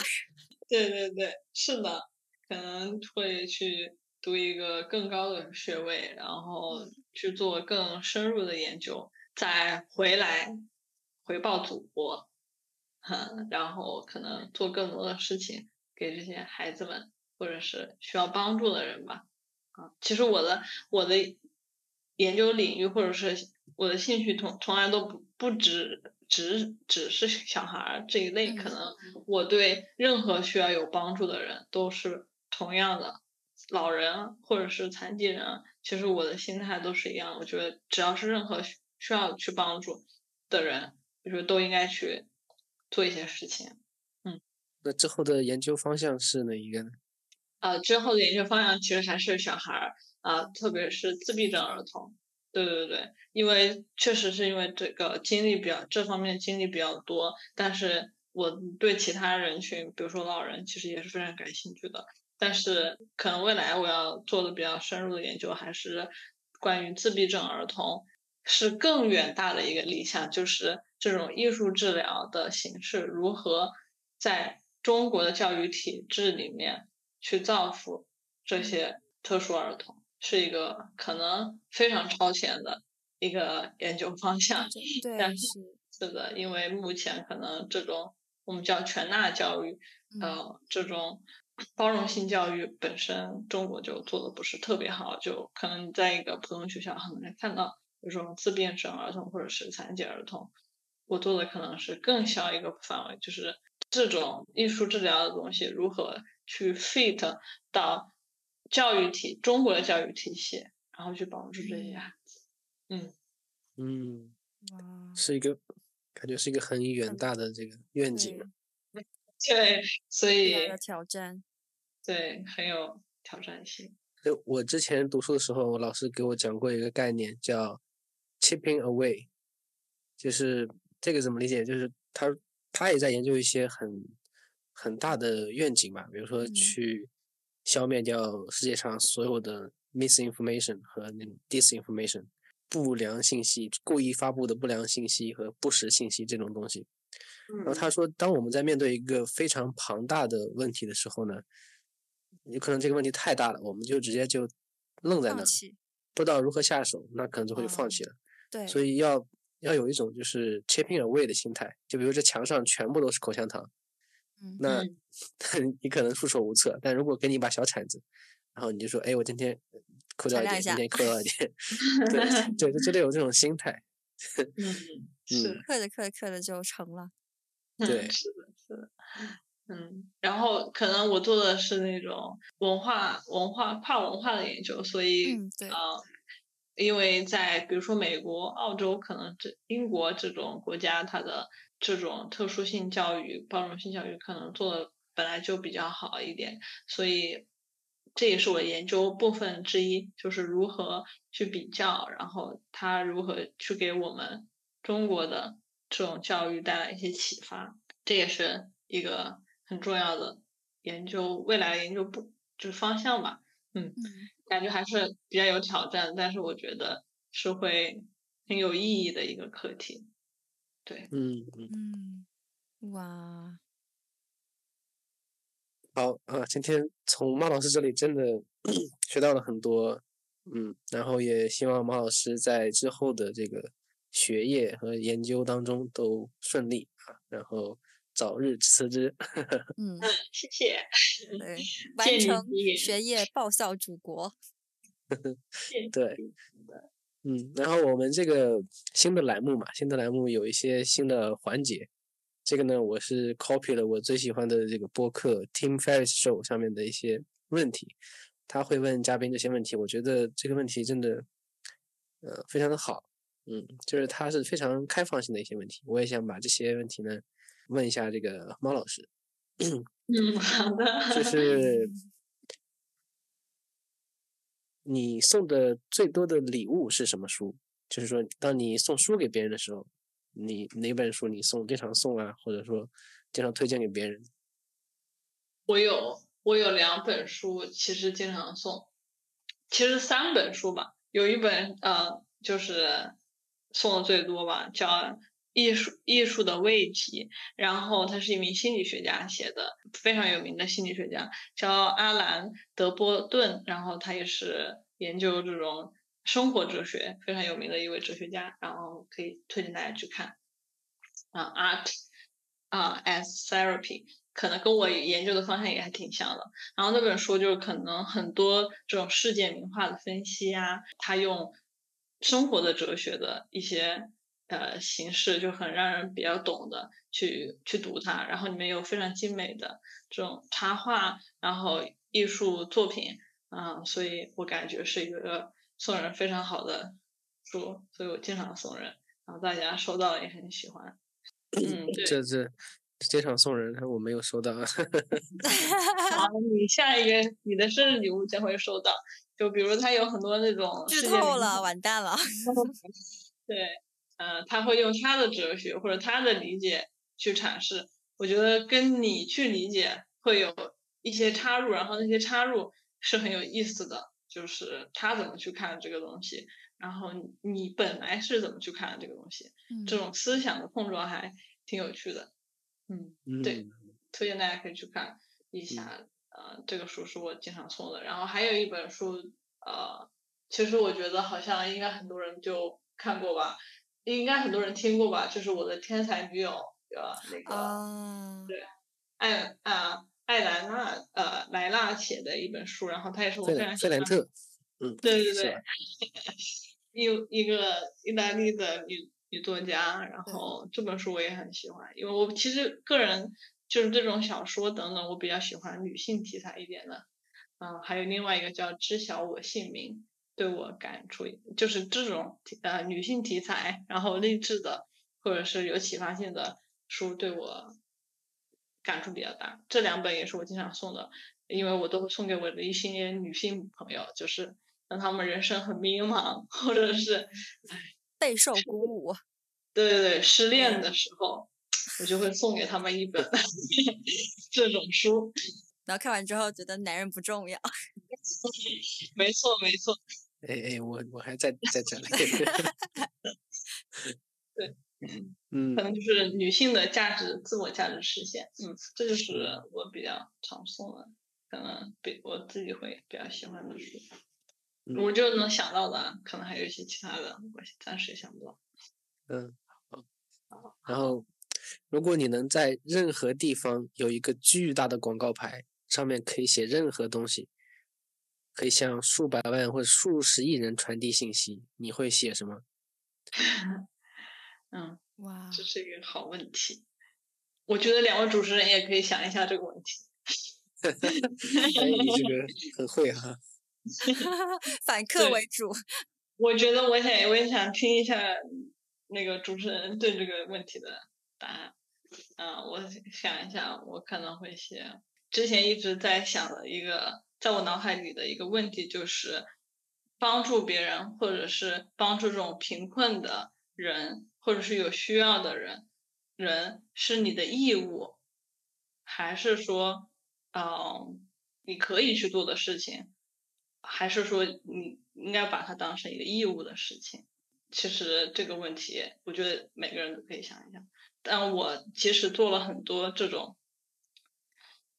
Speaker 3: 对对对，是的，可能会去读一个更高的学位，然后
Speaker 1: 嗯
Speaker 3: 去做更深入的研究，再回来回报祖国，嗯，然后可能做更多的事情给这些孩子们或者是需要帮助的人吧。啊，其实我的我的研究领域或者是我的兴趣从从来都不不只只只是小孩儿这一类，可
Speaker 1: 嗯
Speaker 3: 能我对任何需要有帮助的人都是同样的，老人或者是残疾人，其实我的心态都是一样。我觉得只要是任何需需要去帮助的人，我觉得都应该去做一些事情。
Speaker 2: 嗯那之后的研究方向是哪一个呢？
Speaker 3: 啊，之后的研究方向其实还是小孩儿啊、特别是自闭症儿童。对对对，因为确实是因为这个经历比较这方面经历比较多，但是我对其他人群，比如说老人，其实也是非常感兴趣的。但是可能未来我要做的比较深入的研究，还是关于自闭症儿童，是更远大的一个理想，就是这种艺术治疗的形式如何在中国的教育体制里面去造福这些特殊儿童，是一个可能非常超前的一个研究方向。
Speaker 1: 对，
Speaker 3: 但
Speaker 1: 是，
Speaker 3: 是的，因为目前可能这种我们叫全纳教育，
Speaker 1: 嗯
Speaker 3: 呃，这种包容性教育本身中国就做的不是特别好，就可能你在一个普通学校很难看到有这种自闭症儿童或者是残疾儿童。我做的可能是更小一个范围，就是这种艺术治疗的东西如何去 fit 到教育体中国的教育体系，然后去帮助这些孩子。嗯，
Speaker 2: 嗯，是一个感觉是一个很远大的这个愿景啊。
Speaker 3: 对，所以
Speaker 1: 挑战。
Speaker 3: 对很有挑战性。
Speaker 2: 就我之前读书的时候，我老师给我讲过一个概念叫 chipping away，就是这个怎么理解？就是他他也在研究一些很很大的愿景吧，比如说
Speaker 1: 嗯
Speaker 2: 去消灭掉世界上所有的 misinformation 和那种 disinformation 不良信息、故意发布的不良信息和不实信息这种东西。然后
Speaker 3: 嗯
Speaker 2: 他说，当我们在面对一个非常庞大的问题的时候呢，有可能这个问题太大了，我们就直接就愣在那儿，不知道如何下手，那可能就会放
Speaker 1: 哦
Speaker 2: 弃了。
Speaker 1: 对，
Speaker 2: 所以要要有一种就是 chipping away 的心态，就比如这墙上全部都是口香糖，
Speaker 1: 嗯
Speaker 2: 那
Speaker 3: 嗯
Speaker 2: 你可能束手无策。但如果给你一把小铲子，然后你就说，哎，我今天抠掉一点，今天抠掉一点，对 对，就就得有这种心态。
Speaker 3: 嗯，是
Speaker 2: 嗯
Speaker 1: 刻着刻着刻着就成了。
Speaker 3: 嗯
Speaker 2: 对
Speaker 3: 是的，是的，嗯，然后可能我做的是那种文化文化跨文化的研究，所以
Speaker 1: 嗯对
Speaker 3: 呃，因为在比如说美国、澳洲，可能这英国这种国家，它的这种特殊性教育、包容性教育可能做的本来就比较好一点，所以这也是我研究部分之一，就是如何去比较，然后它如何去给我们中国的这种教育带来一些启发，这也是一个很重要的研究未来研究部就是方向吧。
Speaker 1: 嗯
Speaker 3: 感觉还是比较有挑战，但是我觉得是会很有意义的一个课题。对，
Speaker 2: 嗯嗯，
Speaker 1: 嗯，哇，
Speaker 2: 好啊，今天从马老师这里真的 学到了很多，嗯，然后也希望马老师在之后的这个学业和研究当中都顺利啊，然后早日辞职。
Speaker 1: 嗯，
Speaker 3: 谢谢。
Speaker 1: 对，完成学业，报效祖国。
Speaker 2: 对，嗯，然后我们这个新的栏目嘛，新的栏目有一些新的环节。这个呢，我是 copy 了我最喜欢的这个播客 Tim Ferriss Show 上面的一些问题，他会问嘉宾这些问题，我觉得这个问题真的，呃，非常的好，嗯，就是它是非常开放性的一些问题，我也想把这些问题呢问一下这个猫老师，
Speaker 3: 嗯，好的。
Speaker 2: 就是 你送的最多的礼物是什么书？就是说，当你送书给别人的时候，你哪本书你送经常送啊，或者说经常推荐给别人？
Speaker 3: 我有我有两本书，其实经常送，其实三本书吧，有一本呃就是送的最多吧，叫《艺术艺术的慰藉》，然后他是一名心理学家写的，非常有名的心理学家，叫阿兰·德波顿，然后他也是研究这种生活哲学非常有名的一位哲学家，然后可以推荐大家去看啊，Art 啊 as Therapy。可能跟我研究的方向也还挺像的。然后那本书就是可能很多这种世界名画的分析啊，他用生活的哲学的一些呃形式，就很让人比较懂的去去读它。然后里面有非常精美的这种插画，然后艺术作品，啊、所以我感觉是一个送人非常好的书，所以我经常送人，然后大家收到了也很喜欢。嗯，对。
Speaker 2: 这这经常送人，我没有收到。
Speaker 3: 好，你下一个你的生日礼物将会收到。就比如他有很多那种
Speaker 1: 剧透了，完蛋了。
Speaker 3: 对，呃，他会用他的哲学或者他的理解去阐释。我觉得跟你去理解会有一些插入，然后那些插入是很有意思的，就是他怎么去看这个东西，然后你你本来是怎么去看这个东西，这
Speaker 1: 嗯
Speaker 3: 种思想的碰撞还挺有趣的。嗯，对
Speaker 2: 嗯
Speaker 3: 推荐大家可以去看一下。呃，这个书是我经常送的。然后还有一本书，呃，其实我觉得好像应该很多人就看过吧，应该很多人听过吧，就是我的天才女友，呃，那个
Speaker 1: 对，
Speaker 3: 艾啊艾兰娜呃莱纳写的一本书，然后她也是我
Speaker 2: 费
Speaker 3: 非常喜欢
Speaker 2: 兰费兰特，嗯，
Speaker 3: 对对对，一一个意大利的女女作家，然后这本书我也很喜欢，因为我其实个人就是这种小说等等，我比较喜欢女性题材一点的，嗯，还有另外一个叫《知晓我姓名》，对我感触就是这种呃女性题材，然后励志的或者是有启发性的书对我感触比较大，这两本也是我经常送的，因为我都会送给我的一些女性朋友，就是让他们人生很迷茫，或者是
Speaker 1: 备受鼓舞。
Speaker 3: 对对对失恋的时候，我就会送给他们一本 这种书。
Speaker 1: 然后看完之后觉得男人不重要。
Speaker 3: 没 错没错，
Speaker 2: 哎哎，我我还在在这里。
Speaker 3: 对，
Speaker 2: 嗯
Speaker 3: 可能就是女性的价值、自我价值实现。嗯，这就是我比较常送的，可能比我自己会比较喜欢的书。
Speaker 2: 嗯
Speaker 3: 我就能想到的啊，可能还有一些其他的，我暂时想不到。
Speaker 2: 嗯，好。然后，如果你能在任何地方有一个巨大的广告牌，上面可以写任何东西，可以向数百万或者数十亿人传递信息，你会写什么？
Speaker 3: 嗯，
Speaker 1: 哇，
Speaker 3: 这是一个好问题。我觉得两位主持人也可以想一下这个问题。
Speaker 2: 哎，你这个很会哈。
Speaker 1: 反客为主。
Speaker 3: 我觉得我想我也想听一下那个主持人对这个问题的答案。嗯、我想一下，我可能会写之前一直在想的一个，在我脑海里的一个问题就是，帮助别人或者是帮助这种贫困的人，或者是有需要的人，人是你的义务，还是说，嗯、你可以去做的事情？还是说你应该把它当成一个义务的事情？其实这个问题，我觉得每个人都可以想一想。但我其实做了很多这种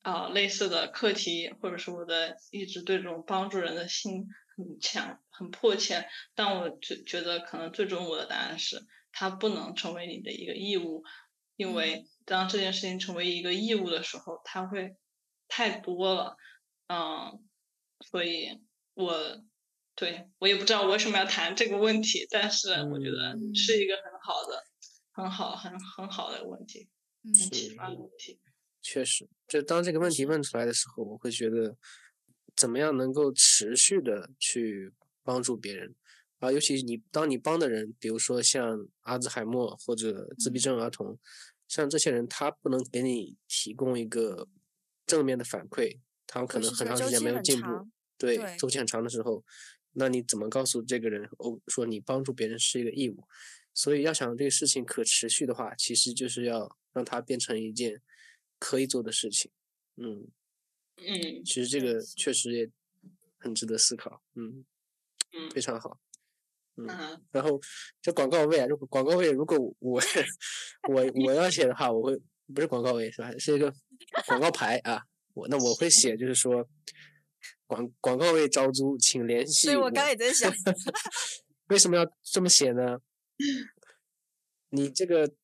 Speaker 3: 啊类似的课题，或者是我的一直对这种帮助人的心很强、很迫切。但我觉觉得可能最终我的答案是，它不能成为你的一个义务，因为当这件事情成为一个义务的时候，它会太多了。嗯，所以我。对我也不知道我为什么要谈这个问题，但是我觉得是一个很好的、很好、很很好的问题，很启发的问题。
Speaker 2: 确实，就当这个问题问出来的时候，我会觉得，怎么样能够持续的去帮助别人啊？尤其你当你帮的人，比如说像阿兹海默或者自闭症儿童，像这些人，他不能给你提供一个正面的反馈，他们可能很长时间没有进步，对，周期很长的时候。那你怎么告诉这个人哦？说你帮助别人是一个义务，所以要想这个事情可持续的话，其实就是要让它变成一件可以做的事情。
Speaker 3: 嗯嗯，
Speaker 2: 其实这个确实也很值得思考。嗯嗯，非常好。嗯，然后这广告位啊，如果广告位如果我 我 我要写的话，我会不是广告位是吧？是一个广告牌啊。我那我会写就是说。广广告位招租，请联系。
Speaker 1: 所以我刚也在想，
Speaker 2: 为什么要这么写呢？你这个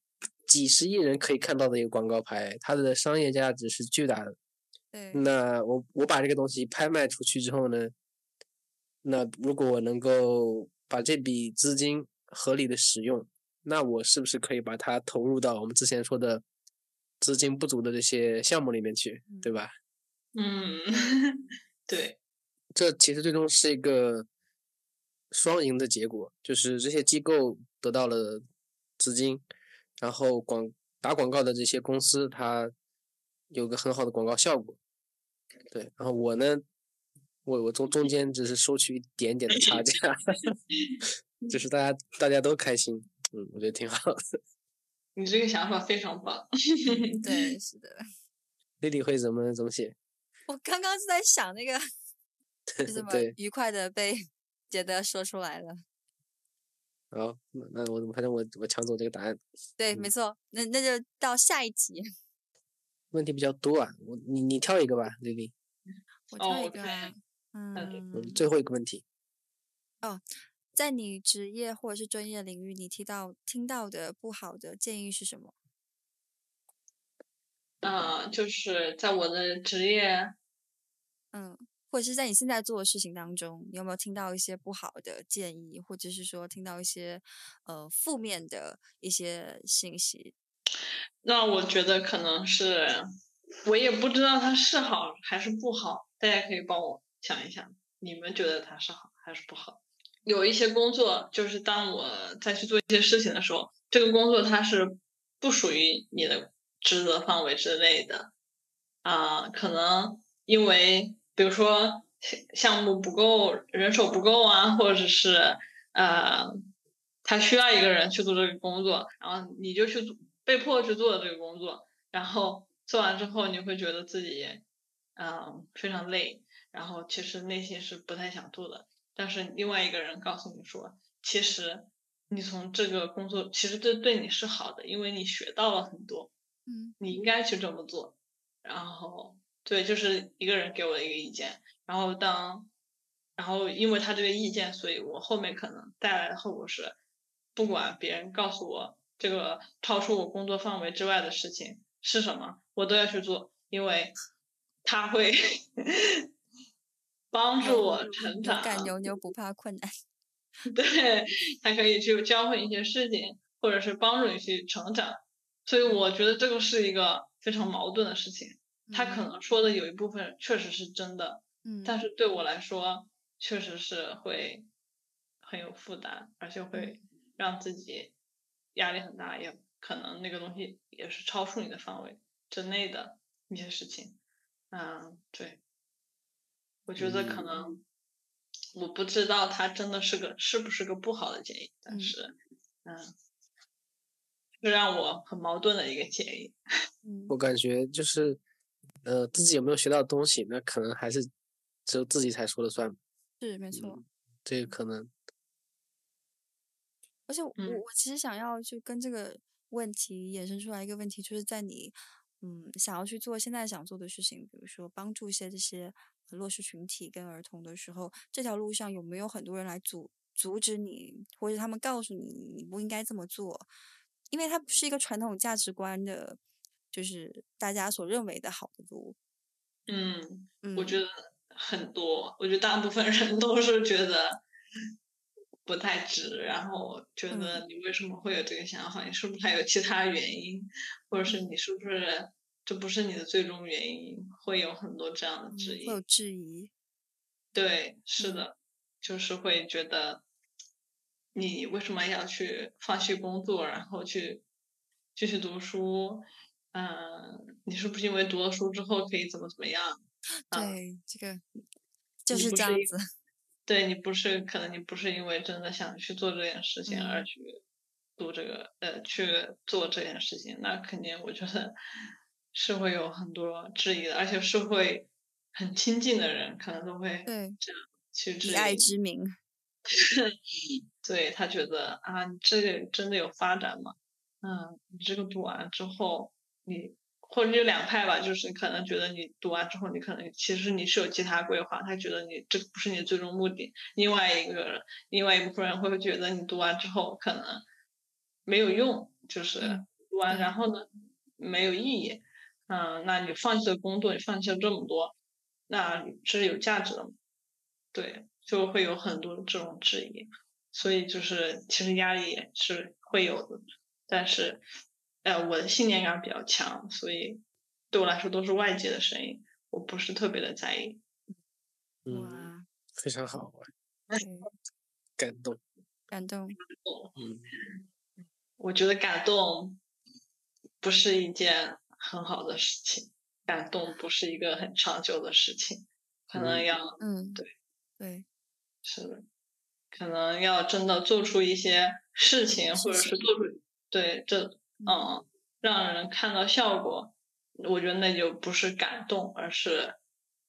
Speaker 2: 几十亿人可以看到的一个广告牌，它的商业价值是巨大的。
Speaker 1: 对。
Speaker 2: 那我我把这个东西拍卖出去之后呢？那如果我能够把这笔资金合理的使用，那我是不是可以把它投入到我们之前说的资金不足的这些项目里面去，对吧？
Speaker 3: 嗯。对，
Speaker 2: 这其实最终是一个双赢的结果，就是这些机构得到了资金，然后广打广告的这些公司它有个很好的广告效果，对，然后我呢，我我中中间只是收取一点点的差价，就是大家大家都开心，嗯，我觉得挺好的。
Speaker 3: 你这个想法非常棒。
Speaker 1: 对，是的。
Speaker 2: 丽丽会怎么怎么写？
Speaker 1: 我刚刚是在想那个，就这么愉快的被杰德说出来了。
Speaker 2: 好，那我反正我我抢走这个答案。
Speaker 1: 对，没错。那那就到下一题。
Speaker 2: 问题比较多啊，我你你挑一个吧，丽丽。
Speaker 1: 我挑一个。嗯。
Speaker 2: 最后一个问题。
Speaker 1: 哦，在你职业或者是专业领域，你提到听到的不好的建议是什么？
Speaker 3: 啊，就是在我的职业，
Speaker 1: 嗯，或者是在你现在做的事情当中，你有没有听到一些不好的建议，或者是说听到一些呃负面的一些信息？
Speaker 3: 那我觉得可能是，我也不知道它是好还是不好，大家可以帮我想一想，你们觉得它是好还是不好？有一些工作，就是当我在去做一些事情的时候，这个工作它是不属于你的。职责范围之内的，啊，可能因为比如说项目不够，人手不够啊，或者是呃，他需要一个人去做这个工作，然后你就去被迫去做这个工作，然后做完之后你会觉得自己嗯非常累，然后其实内心是不太想做的，但是另外一个人告诉你说，其实你从这个工作其实这对你是好的，因为你学到了很多。
Speaker 1: 嗯，
Speaker 3: 你应该去这么做，然后对，就是一个人给我的一个意见，然后当，然后因为他这个意见，所以我后面可能带来的后果是，不管别人告诉我这个超出我工作范围之外的事情是什么，我都要去做，因为他会 帮助我成长。
Speaker 1: 敢牛牛不怕困难。
Speaker 3: 对，他可以去教会一些事情，或者是帮助你去成长。所以我觉得这个是一个非常矛盾的事情，他可能说的有一部分确实是真的，
Speaker 1: 嗯，
Speaker 3: 但是对我来说确实是会很有负担，而且会让自己压力很大，也可能那个东西也是超出你的范围之内的一些事情，嗯，对，我觉得可能我不知道他真的是个是不是个不好的建议，但是，嗯。是让我很矛盾的一个建议。
Speaker 2: 我感觉就是，呃，自己有没有学到东西，那可能还是只有自己才说了算。
Speaker 1: 是没错。
Speaker 2: 这个可能。
Speaker 1: 而且我我其实想要就跟这个问题衍生出来一个问题，就是在你嗯想要去做现在想做的事情，比如说帮助一些这些弱势群体跟儿童的时候，这条路上有没有很多人来阻阻止你，或者他们告诉你你不应该这么做，因为它不是一个传统价值观的，就是大家所认为的好的路。
Speaker 3: 嗯，我觉得很多，我觉得大部分人都是觉得。不太值，然后觉得你为什么会有这个想法？你是不是还有其他原因，或者是你是不是这不是你的最终原因？会有很多这样的质疑。
Speaker 1: 会有质疑。
Speaker 3: 对，是的，就是会觉得你为什么要去放弃工作，然后去继续读书？嗯，你是不是因为读了书之后可以怎么怎么样？
Speaker 1: 对，这个就是这样子。
Speaker 3: 对你不是可能你不是因为真的想去做这件事情而去读这个呃去做这件事情，那肯定我觉得是会有很多质疑的，而且是会很亲近的人可能都会这样去质疑。以
Speaker 1: 爱之名，
Speaker 3: 对他觉得啊，你这个真的有发展吗？嗯，你这个读完之后你。或者就两派吧，就是可能觉得你读完之后，你可能其实你是有其他规划，他觉得你这不是你最终目的。另外一个人，另外一部分人会觉得你读完之后可能没有用，就是读完然后呢没有意义。嗯，那你放弃了工作，你放弃了这么多，那这是有价值的吗？对，就会有很多这种质疑，所以就是其实压力也是会有的，但是。呃，我的信念感比较强，所以对我来说都是外界的声音，我不是特别的在意。
Speaker 2: 嗯，非常好，感动，
Speaker 1: 感动，
Speaker 2: 嗯，
Speaker 3: 我觉得感动不是一件很好的事情，感动不是一个很长久的事情，可能要，
Speaker 1: 嗯，
Speaker 3: 对，
Speaker 1: 对，
Speaker 3: 是的，可能要真的做出一些事情，或者是做出，对，这。嗯，让人看到效果，我觉得那就不是感动，而是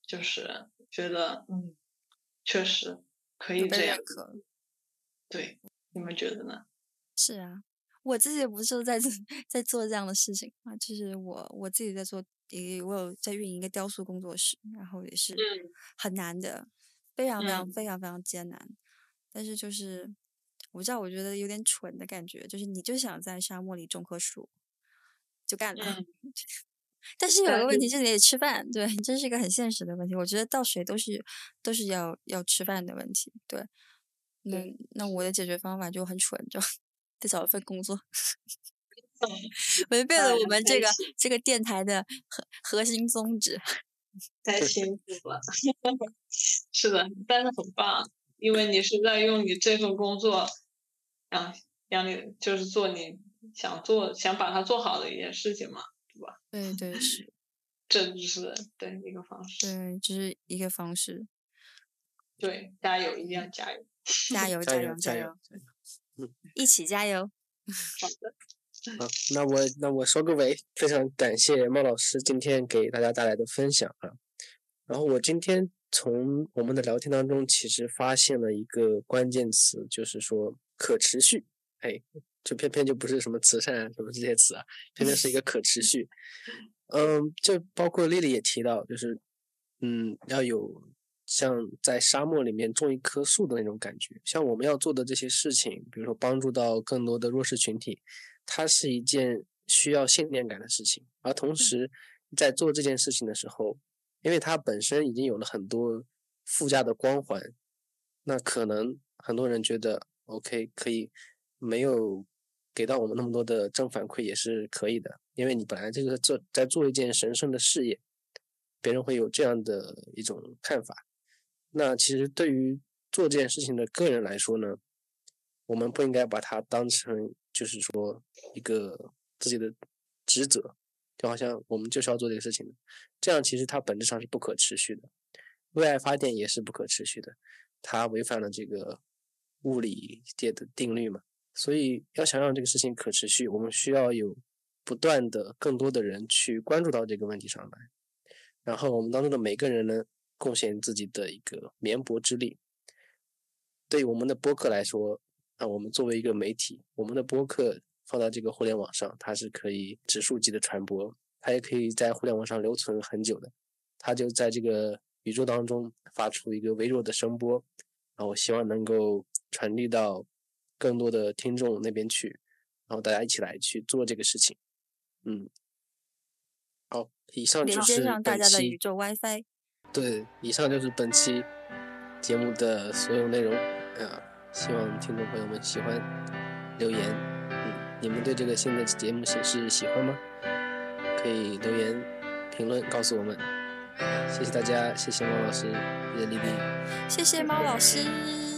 Speaker 3: 就是觉得嗯，确实可以这样。对，你们觉得呢？
Speaker 1: 是啊，我自己不是在在做这样的事情啊，就是我我自己在做，也我有在运营一个雕塑工作室，然后也是很难的，非常非常非常非常艰难，但是就是。我知道，我觉得有点蠢的感觉，就是你就想在沙漠里种棵树，就干了。但是有个问题，就是得吃饭，对，这是一个很现实的问题。我觉得到谁都是都是要要吃饭的问题，对。那那我的解决方法就很蠢，就得找一份工作，违背了我们这个这个电台的核核心宗旨。
Speaker 3: 太辛苦了，是的，但是很棒，因为你是在用你这份工作。让让你就是做你想做想把它做好的一件事情嘛，对吧？
Speaker 1: 对对是，
Speaker 3: 这就是对一个方式。
Speaker 1: 对，这是一个方式。
Speaker 3: 对，加油，一定要加油！
Speaker 1: 加油，
Speaker 2: 加
Speaker 1: 油，
Speaker 2: 加油！
Speaker 1: 嗯，一起加油！
Speaker 3: 好的。
Speaker 2: 好，那我那我收个尾，非常感谢孟老师今天给大家带来的分享啊。然后我今天从我们的聊天当中，其实发现了一个关键词，就是说。可持续，哎，就偏偏就不是什么慈善啊什么这些词啊，偏偏是一个可持续。嗯，就包括丽丽也提到，就是嗯，要有像在沙漠里面种一棵树的那种感觉。像我们要做的这些事情，比如说帮助到更多的弱势群体，它是一件需要信念感的事情。而同时，在做这件事情的时候，因为它本身已经有了很多附加的光环，那可能很多人觉得。OK，可以，没有给到我们那么多的正反馈也是可以的，因为你本来这个做在做一件神圣的事业，别人会有这样的一种看法。那其实对于做这件事情的个人来说呢，我们不应该把它当成就是说一个自己的职责，就好像我们就是要做这个事情的，这样其实它本质上是不可持续的。为爱发电也是不可持续的，它违反了这个。物理界的定律嘛，所以要想让这个事情可持续，我们需要有不断的更多的人去关注到这个问题上来，然后我们当中的每个人呢，贡献自己的一个绵薄之力，对于我们的播客来说，啊，我们作为一个媒体，我们的播客放到这个互联网上，它是可以指数级的传播，它也可以在互联网上留存很久的。它就在这个宇宙当中发出一个微弱的声波，然后希望能够传递到更多的听众那边去，然后大家一起来去做这个事情。嗯，好，以上就是本期
Speaker 1: 家的宇宙 WiFi。
Speaker 2: 对，以上就是本期节目的所有内容啊，希望听众朋友们喜欢留言。嗯，你们对这个新的节目形式喜欢吗？可以留言评论告诉我们。谢谢大家，谢谢猫老师，谢谢丽丽，
Speaker 1: 谢谢猫老师，拜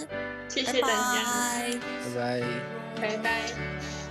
Speaker 4: 谢谢大家，
Speaker 1: 拜。
Speaker 2: 拜拜。
Speaker 4: 拜